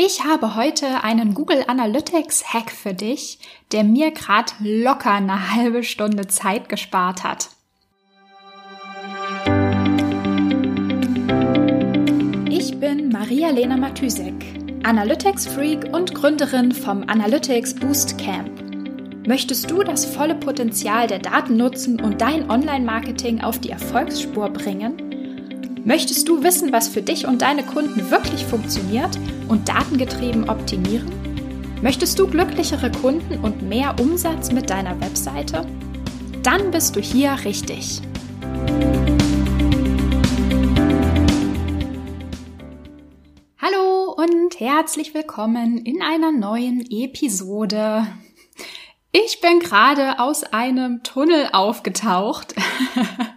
Ich habe heute einen Google Analytics Hack für dich, der mir gerade locker eine halbe Stunde Zeit gespart hat. Ich bin Maria-Lena Matysek, Analytics Freak und Gründerin vom Analytics Boost Camp. Möchtest du das volle Potenzial der Daten nutzen und dein Online-Marketing auf die Erfolgsspur bringen? Möchtest du wissen, was für dich und deine Kunden wirklich funktioniert und datengetrieben optimieren? Möchtest du glücklichere Kunden und mehr Umsatz mit deiner Webseite? Dann bist du hier richtig. Hallo und herzlich willkommen in einer neuen Episode. Ich bin gerade aus einem Tunnel aufgetaucht.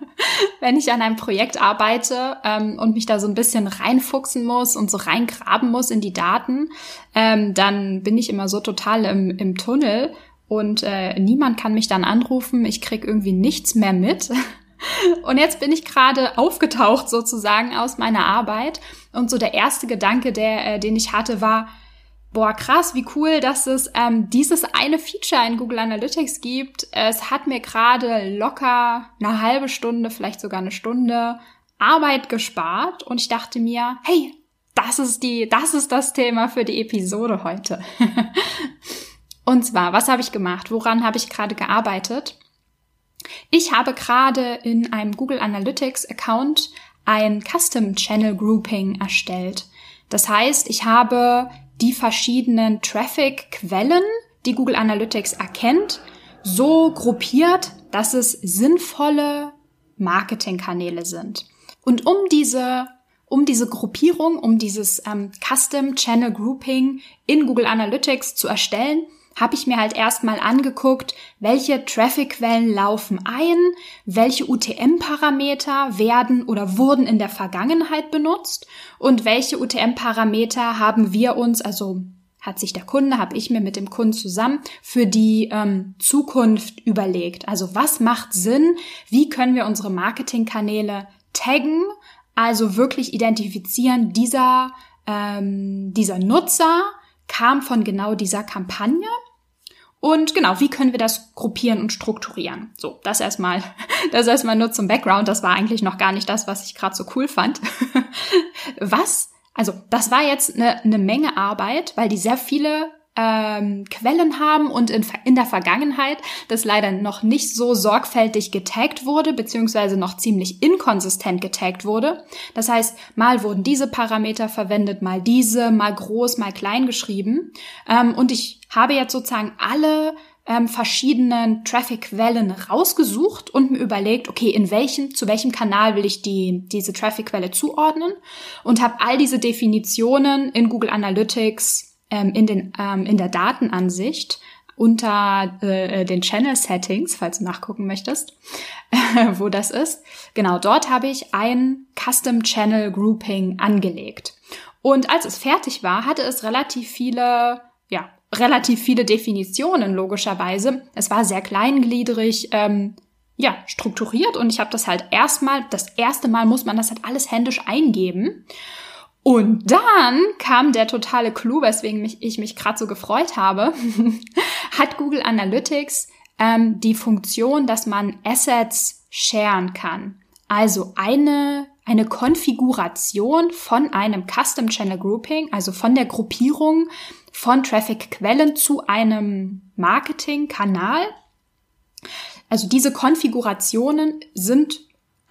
wenn ich an einem Projekt arbeite ähm, und mich da so ein bisschen reinfuchsen muss und so reingraben muss in die Daten, ähm, dann bin ich immer so total im, im Tunnel und äh, niemand kann mich dann anrufen. Ich krieg irgendwie nichts mehr mit. Und jetzt bin ich gerade aufgetaucht sozusagen aus meiner Arbeit und so der erste Gedanke, der, äh, den ich hatte, war, boah, krass, wie cool, dass es ähm, dieses eine Feature in Google Analytics gibt. Es hat mir gerade locker eine halbe Stunde, vielleicht sogar eine Stunde Arbeit gespart und ich dachte mir, hey, das ist die, das ist das Thema für die Episode heute. und zwar, was habe ich gemacht? Woran habe ich gerade gearbeitet? Ich habe gerade in einem Google Analytics Account ein Custom Channel Grouping erstellt. Das heißt, ich habe die verschiedenen Traffic-Quellen, die Google Analytics erkennt, so gruppiert, dass es sinnvolle Marketingkanäle sind. Und um diese um diese Gruppierung, um dieses ähm, Custom Channel Grouping in Google Analytics zu erstellen, habe ich mir halt erstmal angeguckt, welche Traffic-Quellen laufen ein, welche UTM-Parameter werden oder wurden in der Vergangenheit benutzt und welche UTM-Parameter haben wir uns, also hat sich der Kunde, habe ich mir mit dem Kunden zusammen für die ähm, Zukunft überlegt. Also was macht Sinn? Wie können wir unsere Marketingkanäle taggen? Also wirklich identifizieren, dieser, ähm, dieser Nutzer kam von genau dieser Kampagne. Und genau, wie können wir das gruppieren und strukturieren? So, das erstmal, das erstmal nur zum Background. Das war eigentlich noch gar nicht das, was ich gerade so cool fand. Was? Also, das war jetzt eine, eine Menge Arbeit, weil die sehr viele ähm, Quellen haben und in, in der Vergangenheit das leider noch nicht so sorgfältig getaggt wurde, beziehungsweise noch ziemlich inkonsistent getaggt wurde. Das heißt, mal wurden diese Parameter verwendet, mal diese, mal groß, mal klein geschrieben. Ähm, und ich habe jetzt sozusagen alle ähm, verschiedenen Traffic-Quellen rausgesucht und mir überlegt, okay, in welchen, zu welchem Kanal will ich die, diese Traffic-Quelle zuordnen und habe all diese Definitionen in Google Analytics ähm, in, den, ähm, in der Datenansicht unter äh, den Channel Settings, falls du nachgucken möchtest, wo das ist. Genau, dort habe ich ein Custom Channel Grouping angelegt. Und als es fertig war, hatte es relativ viele, ja, relativ viele Definitionen, logischerweise. Es war sehr kleingliedrig, ähm, ja, strukturiert und ich habe das halt erstmal, das erste Mal muss man das halt alles händisch eingeben. Und dann kam der totale Clou, weswegen mich, ich mich gerade so gefreut habe, hat Google Analytics ähm, die Funktion, dass man Assets sharen kann. Also eine, eine Konfiguration von einem Custom Channel Grouping, also von der Gruppierung von Traffic-Quellen zu einem Marketing-Kanal. Also diese Konfigurationen sind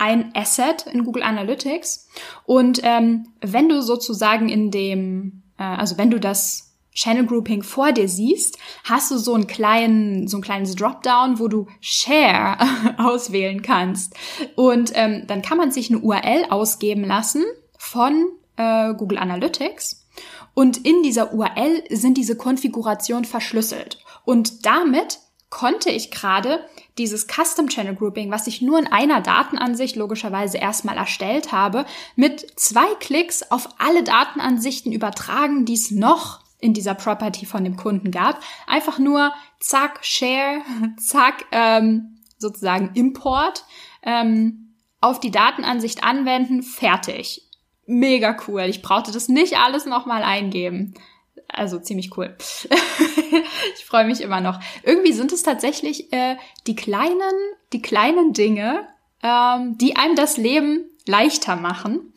ein Asset in Google Analytics. Und ähm, wenn du sozusagen in dem, äh, also wenn du das Channel Grouping vor dir siehst, hast du so einen kleinen, so ein kleines Dropdown, wo du Share auswählen kannst. Und ähm, dann kann man sich eine URL ausgeben lassen von äh, Google Analytics. Und in dieser URL sind diese Konfigurationen verschlüsselt. Und damit konnte ich gerade dieses Custom Channel Grouping, was ich nur in einer Datenansicht logischerweise erstmal erstellt habe, mit zwei Klicks auf alle Datenansichten übertragen, die es noch in dieser Property von dem Kunden gab. Einfach nur zack, Share, zack, ähm, sozusagen Import, ähm, auf die Datenansicht anwenden, fertig. Mega cool. Ich brauchte das nicht alles nochmal eingeben. Also ziemlich cool. ich freue mich immer noch. Irgendwie sind es tatsächlich äh, die kleinen, die kleinen Dinge, ähm, die einem das Leben leichter machen.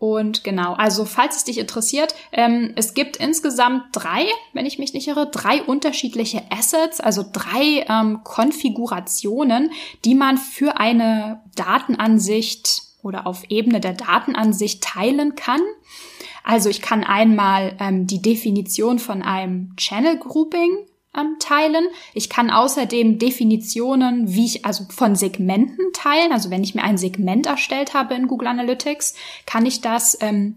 Und genau, also falls es dich interessiert, ähm, es gibt insgesamt drei, wenn ich mich nicht irre, drei unterschiedliche Assets, also drei ähm, Konfigurationen, die man für eine Datenansicht oder auf Ebene der Datenansicht teilen kann. Also ich kann einmal ähm, die Definition von einem Channel Grouping ähm, teilen. Ich kann außerdem Definitionen, wie ich also von Segmenten teilen. Also wenn ich mir ein Segment erstellt habe in Google Analytics, kann ich das ähm,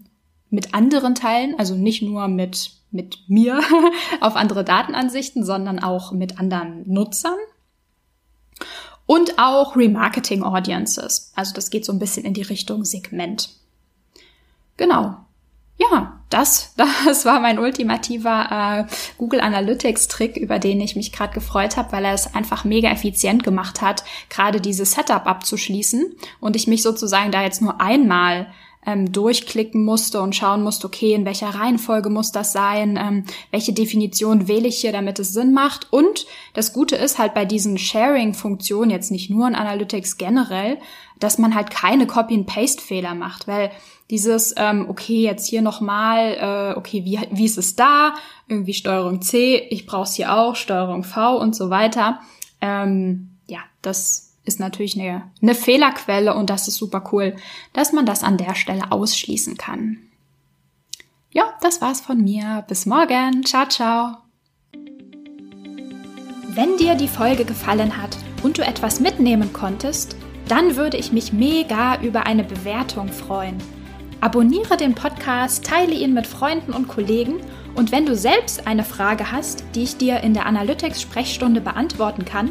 mit anderen teilen. Also nicht nur mit mit mir auf andere Datenansichten, sondern auch mit anderen Nutzern. Und auch Remarketing Audiences. Also das geht so ein bisschen in die Richtung Segment. Genau ja, das, das war mein ultimativer äh, Google Analytics Trick, über den ich mich gerade gefreut habe, weil er es einfach mega effizient gemacht hat, gerade dieses Setup abzuschließen. Und ich mich sozusagen da jetzt nur einmal ähm, durchklicken musste und schauen musste, okay, in welcher Reihenfolge muss das sein, ähm, welche Definition wähle ich hier, damit es Sinn macht. Und das Gute ist halt bei diesen Sharing-Funktionen, jetzt nicht nur in Analytics generell, dass man halt keine Copy-and-Paste-Fehler macht, weil dieses, ähm, okay, jetzt hier nochmal, äh, okay, wie, wie ist es da? Irgendwie Steuerung C, ich brauche es hier auch, Steuerung V und so weiter. Ähm, ja, das ist natürlich eine, eine Fehlerquelle und das ist super cool, dass man das an der Stelle ausschließen kann. Ja, das war's von mir. Bis morgen. Ciao, ciao. Wenn dir die Folge gefallen hat und du etwas mitnehmen konntest, dann würde ich mich mega über eine Bewertung freuen. Abonniere den Podcast, teile ihn mit Freunden und Kollegen und wenn du selbst eine Frage hast, die ich dir in der Analytics-Sprechstunde beantworten kann,